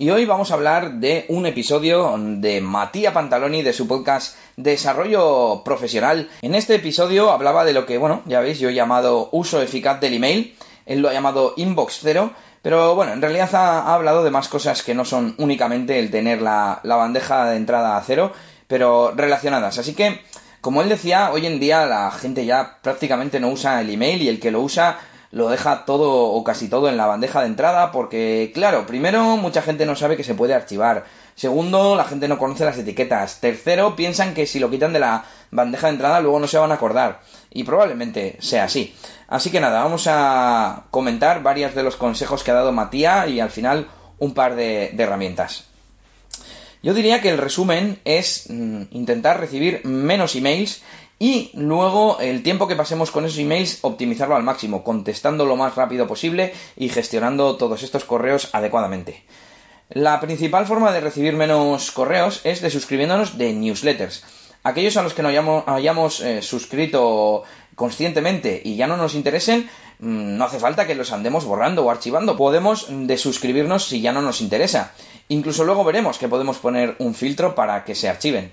Y hoy vamos a hablar de un episodio de Matías Pantaloni de su podcast Desarrollo Profesional. En este episodio hablaba de lo que, bueno, ya veis, yo he llamado uso eficaz del email. Él lo ha llamado inbox cero. Pero bueno, en realidad ha, hablado de más cosas que no son únicamente el tener la, la bandeja de entrada a cero, pero relacionadas. Así que, como él decía, hoy en día la gente ya prácticamente no usa el email y el que lo usa lo deja todo o casi todo en la bandeja de entrada porque, claro, primero mucha gente no sabe que se puede archivar. Segundo, la gente no conoce las etiquetas. Tercero, piensan que si lo quitan de la bandeja de entrada luego no se van a acordar. Y probablemente sea así. Así que nada, vamos a comentar varios de los consejos que ha dado Matías y al final un par de, de herramientas. Yo diría que el resumen es mm, intentar recibir menos emails y luego el tiempo que pasemos con esos emails optimizarlo al máximo, contestando lo más rápido posible y gestionando todos estos correos adecuadamente. La principal forma de recibir menos correos es de suscribiéndonos de newsletters. Aquellos a los que no hayamos, eh, suscrito conscientemente y ya no nos interesen, mm, no hace falta que los andemos borrando o archivando. Podemos desuscribirnos si ya no nos interesa. Incluso luego veremos que podemos poner un filtro para que se archiven.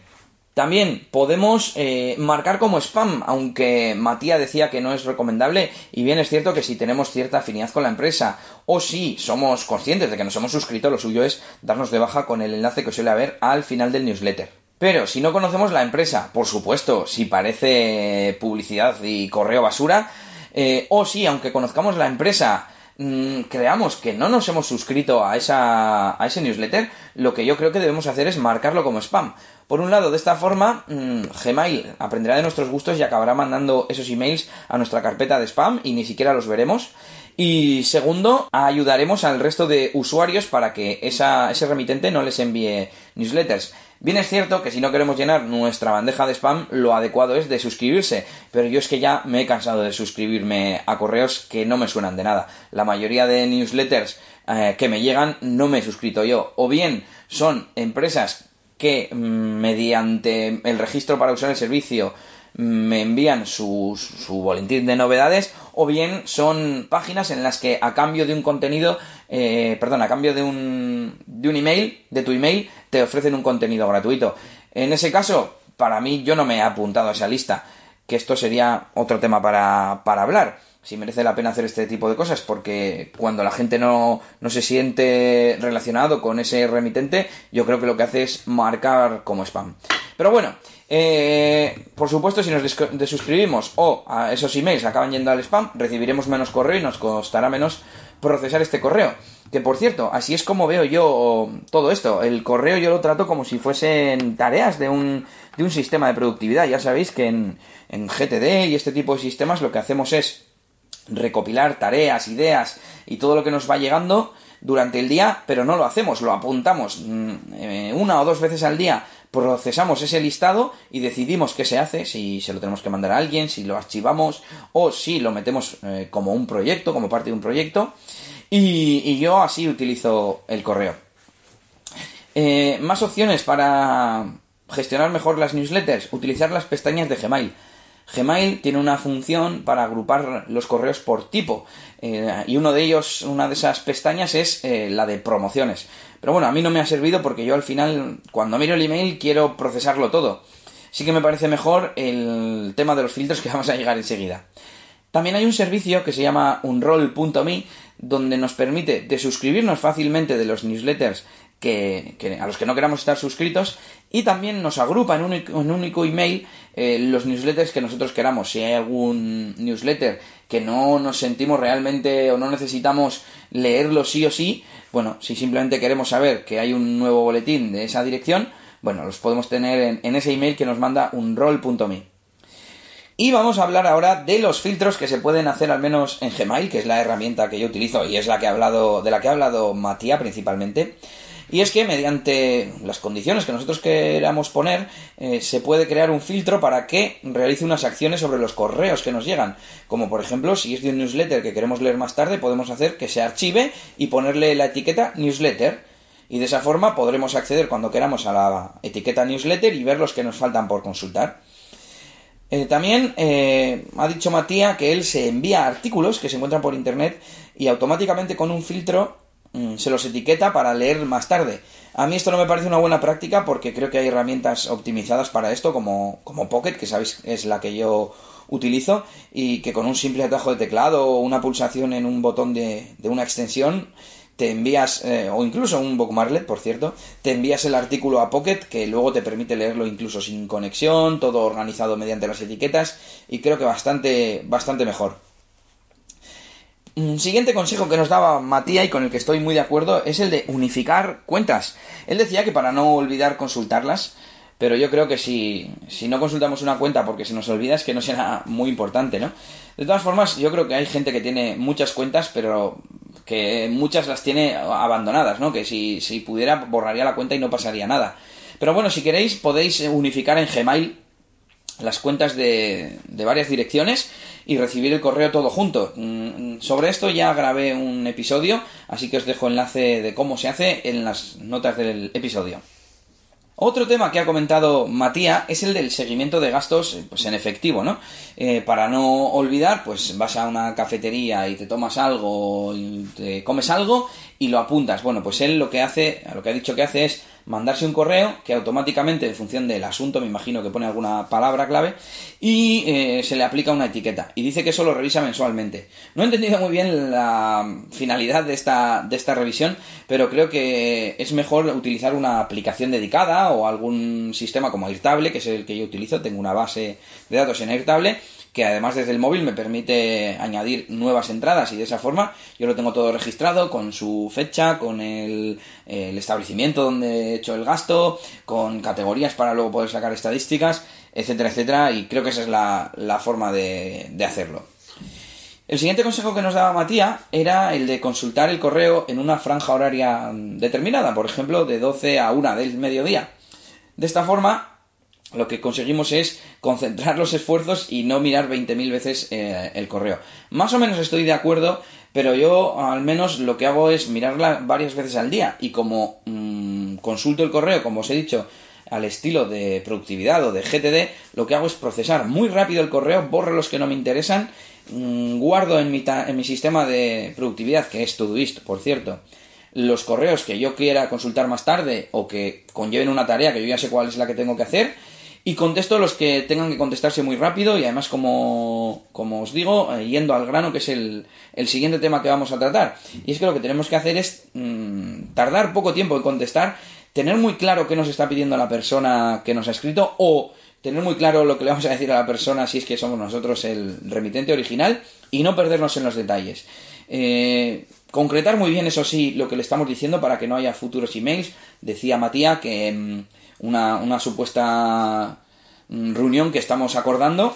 También podemos eh, marcar como spam, aunque Matías decía que no es recomendable, y bien es cierto que si tenemos cierta afinidad con la empresa, o si somos conscientes de que nos hemos suscrito, lo suyo es darnos de baja con el enlace que suele haber al final del newsletter. Pero si no conocemos la empresa, por supuesto, si parece publicidad y correo basura, eh, o si, aunque conozcamos la empresa, mm, creamos que no nos hemos suscrito a, esa, a ese newsletter, lo que yo creo que debemos hacer es marcarlo como spam. Por un lado, de esta forma, mm, Gmail aprenderá de nuestros gustos y acabará mandando esos emails a nuestra carpeta de spam y ni siquiera los veremos. Y segundo, ayudaremos al resto de usuarios para que ese remitente no les envíe newsletters. Bien es cierto que si no queremos llenar nuestra bandeja de spam, lo adecuado es de suscribirse, pero yo es que ya me he cansado de suscribirme a correos que no me suenan de nada. La mayoría de newsletters eh, que me llegan no me he suscrito yo, o bien son empresas que mm, mediante el registro para usar el servicio mm, me envían su, su, boletín de novedades o bien son páginas en las que a cambio de un contenido, eh, perdón, a cambio de un, de un email, de tu email, te ofrecen un contenido gratuito. En ese caso, para mí yo no me he apuntado a esa lista, que esto sería otro tema para, para hablar si merece la pena hacer este tipo de cosas, porque cuando la gente no, no, se siente relacionado con ese remitente, yo creo que lo que hace es marcar como spam. Pero bueno, eh, por supuesto, si nos desuscribimos o a esos emails acaban yendo al spam, recibiremos menos correo y nos costará menos procesar este correo. Que por cierto, así es como veo yo todo esto. El correo yo lo trato como si fuesen tareas de un, de un sistema de productividad. Ya sabéis que en, en GTD y este tipo de sistemas lo que hacemos es recopilar tareas, ideas y todo lo que nos va llegando durante el día, pero no lo hacemos, lo apuntamos mm, eh, una o dos veces al día, procesamos ese listado y decidimos qué se hace, si se lo tenemos que mandar a alguien, si lo archivamos o si lo metemos eh, como un proyecto, como parte de un proyecto. Y, yo así utilizo el correo. Eh, más opciones para gestionar mejor las newsletters, utilizar las pestañas de Gmail. Gmail tiene una función para agrupar los correos por tipo eh, y uno de ellos, una de esas pestañas es eh, la de promociones. Pero bueno, a mí no me ha servido porque yo al final, cuando miro el email, quiero procesarlo todo. Sí que me parece mejor el tema de los filtros que vamos a llegar enseguida. También hay un servicio que se llama unroll.me donde nos permite desuscribirnos fácilmente de los newsletters a los que no queramos estar suscritos y también nos agrupa en un, en único email eh, los newsletters que nosotros queramos. Si hay algún newsletter que no nos sentimos realmente o no necesitamos leerlo sí o sí, bueno, si simplemente queremos saber que hay un nuevo boletín de esa dirección, bueno, los podemos tener en, ese email que nos manda un roll.me. Y vamos a hablar ahora de los filtros que se pueden hacer al menos en Gmail, que es la herramienta que yo utilizo y es la que ha hablado, de la que ha hablado Matías principalmente. Y es que mediante las condiciones que nosotros queramos poner, eh, se puede crear un filtro para que realice unas acciones sobre los correos que nos llegan. Como por ejemplo, si es de un newsletter que queremos leer más tarde, podemos hacer que se archive y ponerle la etiqueta newsletter. Y de esa forma podremos acceder cuando queramos a la etiqueta newsletter y ver los que nos faltan por consultar. Eh, también eh, ha dicho Matías que él se envía artículos que se encuentran por internet y automáticamente con un filtro se los etiqueta para leer más tarde. A mí esto no me parece una buena práctica porque creo que hay herramientas optimizadas para esto como, como Pocket, que sabéis es la que yo utilizo y que con un simple atajo de teclado o una pulsación en un botón de, de una extensión te envías, eh, o incluso un bookmarklet, por cierto, te envías el artículo a Pocket que luego te permite leerlo incluso sin conexión, todo organizado mediante las etiquetas y creo que bastante, bastante mejor. Un siguiente consejo que nos daba Matías y con el que estoy muy de acuerdo es el de unificar cuentas. Él decía que para no olvidar consultarlas, pero yo creo que si, si no consultamos una cuenta porque se nos olvida es que no será muy importante, ¿no? De todas formas, yo creo que hay gente que tiene muchas cuentas, pero que muchas las tiene abandonadas, ¿no? Que si, si pudiera borraría la cuenta y no pasaría nada. Pero bueno, si queréis podéis unificar en Gmail las cuentas de, de, varias direcciones y recibir el correo todo junto. Mm, sobre esto ya grabé un episodio, así que os dejo enlace de cómo se hace en las notas del episodio. Otro tema que ha comentado Matías es el del seguimiento de gastos pues, en efectivo, ¿no? Eh, para no olvidar, pues vas a una cafetería y te tomas algo y te comes algo y lo apuntas. Bueno, pues él lo que hace, lo que ha dicho que hace es mandarse un correo que automáticamente, en función del asunto, me imagino que pone alguna palabra clave, y eh, se le aplica una etiqueta. Y dice que eso lo revisa mensualmente. No he entendido muy bien la finalidad de esta, de esta revisión, pero creo que es mejor utilizar una aplicación dedicada o algún sistema como Airtable, que es el que yo utilizo. Tengo una base de datos en Airtable que además desde el móvil me permite añadir nuevas entradas y de esa forma yo lo tengo todo registrado con su fecha, con el, establecimiento donde he hecho el gasto, con categorías para luego poder sacar estadísticas, etcétera, etcétera, y creo que esa es la, forma de, de hacerlo. El siguiente consejo que nos daba Matías era el de consultar el correo en una franja horaria determinada, por ejemplo, de 12 a 1 del mediodía. De esta forma, lo que conseguimos es concentrar los esfuerzos y no mirar 20.000 veces eh, el correo. Más o menos estoy de acuerdo, pero yo al menos lo que hago es mirarla varias veces al día y como mm, consulto el correo, como os he dicho, al estilo de productividad o de GTD, lo que hago es procesar muy rápido el correo, borro los que no me interesan, mm, guardo en mi, en mi sistema de productividad, que es Todoist, por cierto, los correos que yo quiera consultar más tarde o que conlleven una tarea que yo ya sé cuál es la que tengo que hacer y contesto los que tengan que contestarse muy rápido y además como, como os digo, eh, yendo al grano que es el, el, siguiente tema que vamos a tratar. Y es que lo que tenemos que hacer es mm, tardar poco tiempo en contestar, tener muy claro qué nos está pidiendo la persona que nos ha escrito o tener muy claro lo que le vamos a decir a la persona si es que somos nosotros el remitente original y no perdernos en los detalles. Eh, concretar muy bien, eso sí, lo que le estamos diciendo para que no haya futuros emails. Decía Matías que... Mm, una, una supuesta mm, reunión que estamos acordando,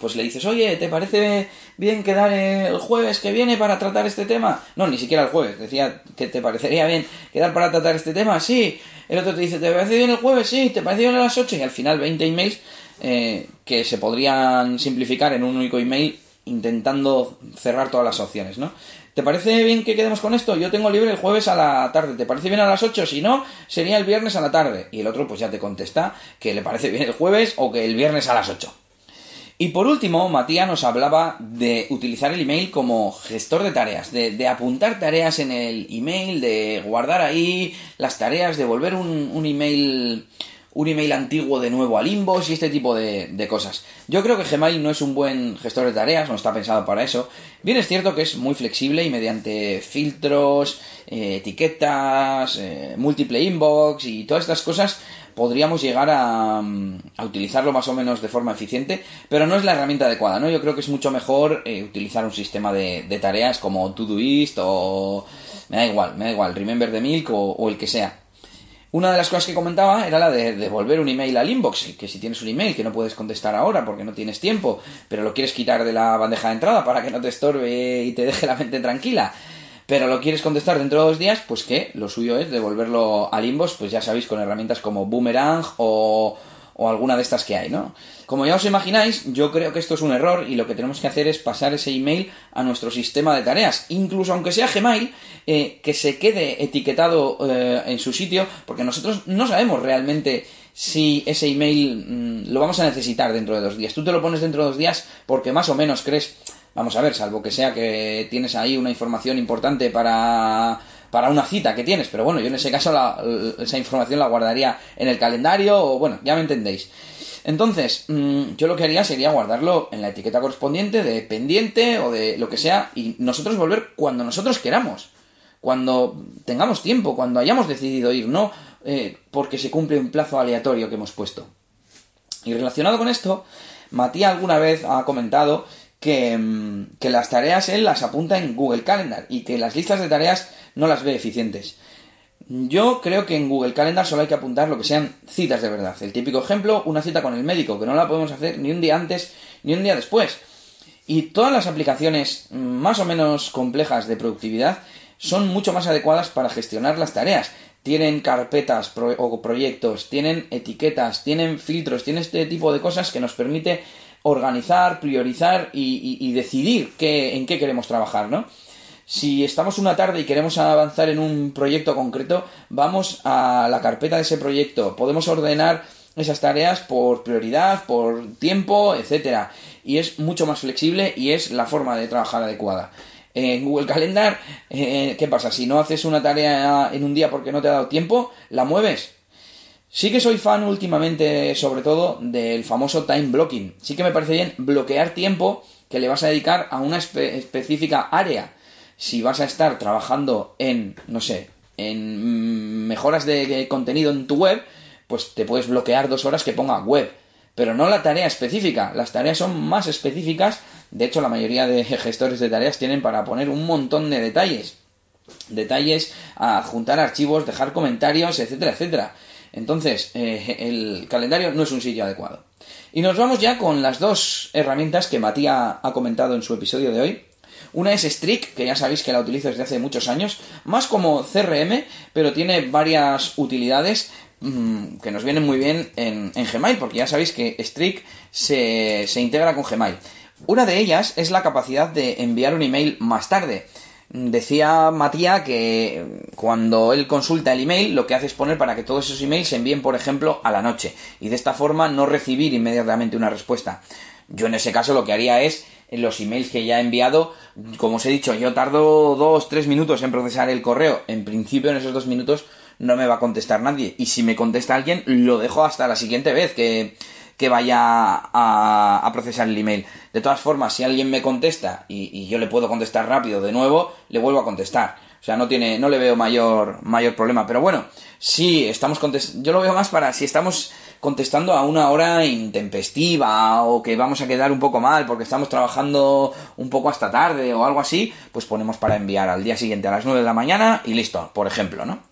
pues le dices, oye, ¿te parece bien quedar el jueves que viene para tratar este tema? No, ni siquiera el jueves, decía que te parecería bien quedar para tratar este tema, sí. El otro te dice, ¿te parece bien el jueves? Sí, ¿te parece bien a las 8? Y al final 20 emails eh, que se podrían simplificar en un único email intentando cerrar todas las opciones, ¿no? ¿Te parece bien que quedemos con esto? Yo tengo libre el jueves a la tarde. ¿Te parece bien a las 8? Si no, sería el viernes a la tarde. Y el otro pues ya te contesta que le parece bien el jueves o que el viernes a las 8. Y por último, Matías nos hablaba de utilizar el email como gestor de tareas, de, apuntar tareas en el email, de guardar ahí las tareas, de volver un, un email un email antiguo de nuevo al inbox y este tipo de, cosas. Yo creo que Gmail no es un buen gestor de tareas, no está pensado para eso. Bien es cierto que es muy flexible y mediante filtros, eh, etiquetas, eh, múltiple inbox y todas estas cosas podríamos llegar a, utilizarlo más o menos de forma eficiente, pero no es la herramienta adecuada, ¿no? Yo creo que es mucho mejor eh, utilizar un sistema de, tareas como Todoist o... me da igual, me da igual, Remember the Milk o el que sea. Una de las cosas que comentaba era la de devolver un email al inbox, que si tienes un email que no puedes contestar ahora porque no tienes tiempo, pero lo quieres quitar de la bandeja de entrada para que no te estorbe y te deje la mente tranquila, pero lo quieres contestar dentro de dos días, pues que lo suyo es devolverlo al inbox, pues ya sabéis, con herramientas como Boomerang o, o alguna de estas que hay, ¿no? Como ya os imagináis, yo creo que esto es un error y lo que tenemos que hacer es pasar ese email a nuestro sistema de tareas, incluso aunque sea Gmail, eh, que se quede etiquetado eh, en su sitio, porque nosotros no sabemos realmente si ese email mm, lo vamos a necesitar dentro de dos días. Tú te lo pones dentro de dos días porque más o menos crees, vamos a ver, salvo que sea que tienes ahí una información importante para para una cita que tienes, pero bueno, yo en ese caso esa información la guardaría en el calendario o bueno, ya me entendéis. Entonces, mm, yo lo que haría sería guardarlo en la etiqueta correspondiente de pendiente o de lo que sea y nosotros volver cuando nosotros queramos, cuando tengamos tiempo, cuando hayamos decidido ir, no eh, porque se cumple un plazo aleatorio que hemos puesto. Y relacionado con esto, Matías alguna vez ha comentado que, mm, que, las tareas él las apunta en Google Calendar y que las listas de tareas no las ve eficientes. Yo creo que en Google Calendar solo hay que apuntar lo que sean citas de verdad. El típico ejemplo, una cita con el médico, que no la podemos hacer ni un día antes ni un día después. Y todas las aplicaciones más o menos complejas de productividad son mucho más adecuadas para gestionar las tareas. Tienen carpetas o proyectos, tienen etiquetas, tienen filtros, tienen este tipo de cosas que nos permite organizar, priorizar y, decidir qué, en qué queremos trabajar, ¿no? Si estamos una tarde y queremos avanzar en un proyecto concreto, vamos a la carpeta de ese proyecto. Podemos ordenar esas tareas por prioridad, por tiempo, etcétera. Y es mucho más flexible y es la forma de trabajar adecuada. En Google Calendar, eh, ¿qué pasa? Si no haces una tarea en un día porque no te ha dado tiempo, la mueves. Sí que soy fan últimamente, sobre todo, del famoso time blocking. Sí que me parece bien bloquear tiempo que le vas a dedicar a una específica área si vas a estar trabajando en, no sé, en mejoras de contenido en tu web, pues te puedes bloquear dos horas que ponga web. Pero no la tarea específica. Las tareas son más específicas. De hecho, la mayoría de gestores de tareas tienen para poner un montón de detalles. Detalles a juntar archivos, dejar comentarios, etcétera, etcétera. Entonces, eh, el calendario no es un sitio adecuado. Y nos vamos ya con las dos herramientas que Matías ha comentado en su episodio de hoy. Una es Streak, que ya sabéis que la utilizo desde hace muchos años, más como CRM, pero tiene varias utilidades mm, que nos vienen muy bien en, Gmail, porque ya sabéis que Streak se, se integra con Gmail. Una de ellas es la capacidad de enviar un email más tarde. Decía Matías que cuando él consulta el email, lo que hace es poner para que todos esos emails se envíen, por ejemplo, a la noche. Y de esta forma no recibir inmediatamente una respuesta. Yo en ese caso lo que haría es en los emails que ya he enviado, como os he dicho, yo tardo dos, tres minutos en procesar el correo. En principio, en esos dos minutos no me va a contestar nadie. Y si me contesta alguien, lo dejo hasta la siguiente vez que, que vaya a, a, procesar el email. De todas formas, si alguien me contesta y, y, yo le puedo contestar rápido de nuevo, le vuelvo a contestar. O sea, no tiene, no le veo mayor, mayor problema. Pero bueno, si estamos contestando, yo lo veo más para si estamos contestando a una hora intempestiva o que vamos a quedar un poco mal porque estamos trabajando un poco hasta tarde o algo así, pues ponemos para enviar al día siguiente a las 9 de la mañana y listo, por ejemplo, ¿no?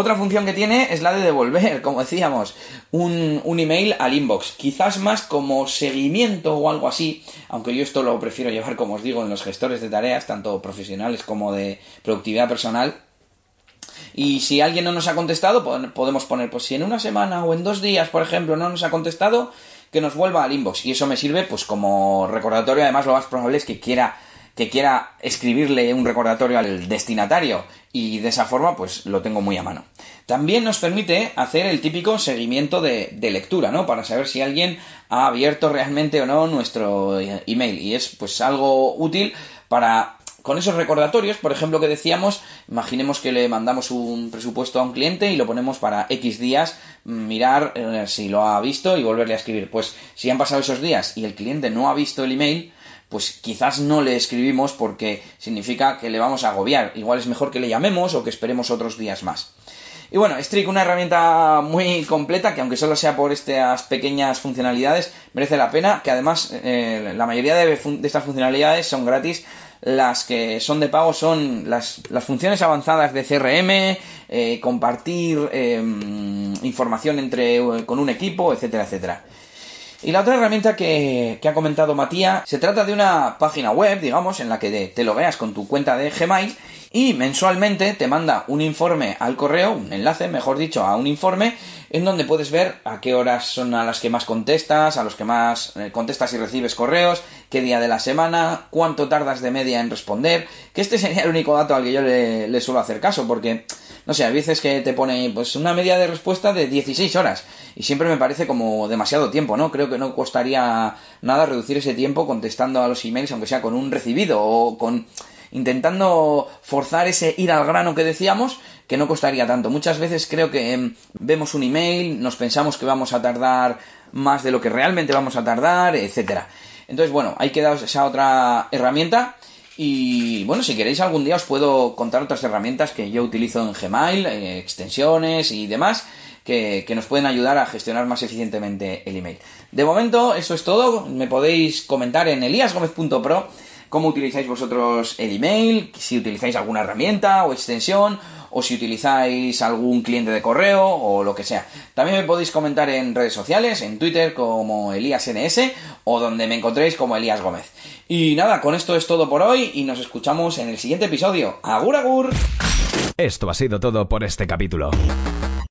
Otra función que tiene es la de devolver, como decíamos, un, un, email al inbox. Quizás más como seguimiento o algo así, aunque yo esto lo prefiero llevar, como os digo, en los gestores de tareas, tanto profesionales como de productividad personal, y si alguien no nos ha contestado, podemos poner, pues si en una semana o en dos días, por ejemplo, no nos ha contestado, que nos vuelva al inbox. Y eso me sirve, pues como recordatorio. Además, lo más probable es que quiera que quiera escribirle un recordatorio al destinatario y de esa forma pues lo tengo muy a mano. También nos permite hacer el típico seguimiento de, lectura, ¿no? Para saber si alguien ha abierto realmente o no nuestro email y es pues algo útil para con esos recordatorios, por ejemplo, que decíamos, imaginemos que le mandamos un presupuesto a un cliente y lo ponemos para X días, mirar eh, si lo ha visto y volverle a escribir. Pues si han pasado esos días y el cliente no ha visto el email, pues quizás no le escribimos porque significa que le vamos a agobiar. Igual es mejor que le llamemos o que esperemos otros días más. Y bueno, Streak, una herramienta muy completa que aunque solo sea por estas pequeñas funcionalidades, merece la pena, que además eh, la mayoría de, estas funcionalidades son gratis, las que son de pago son las, las funciones avanzadas de CRM, eh, compartir em, información entre, eh, con un equipo, etcétera, etcétera. Y la otra herramienta que, que ha comentado Matías se trata de una página web, digamos, en la que te lo veas con tu cuenta de Gmail y mensualmente te manda un informe al correo, un enlace, mejor dicho, a un informe en donde puedes ver a qué horas son a las que más contestas, a los que más eh, contestas y recibes correos, qué día de la semana, cuánto tardas de media en responder, que este sería el único dato al que yo le, le suelo hacer caso, porque no sé, a veces que te pone pues una media de respuesta de 16 horas y siempre me parece como demasiado tiempo, ¿no? Creo que no costaría nada reducir ese tiempo contestando a los emails, aunque sea con un recibido o con intentando forzar ese ir al grano que decíamos, que no costaría tanto. Muchas veces creo que em, vemos un email, nos pensamos que vamos a tardar más de lo que realmente vamos a tardar, etcétera. Entonces, bueno, hay que daros esa otra herramienta. Y bueno, si queréis algún día os puedo contar otras herramientas que yo utilizo en Gmail, eh, extensiones y demás, que, nos pueden ayudar a gestionar más eficientemente el email. De momento, eso es todo. Me podéis comentar en eliasgomez.pro cómo utilizáis vosotros el email, si utilizáis alguna herramienta o extensión, o si utilizáis algún cliente de correo o lo que sea. También me podéis comentar en redes sociales, en Twitter como ElíasNS o donde me encontréis como Elías Gómez. Y nada, con esto es todo por hoy y nos escuchamos en el siguiente episodio. ¡Agur, agur! Esto ha sido todo por este capítulo.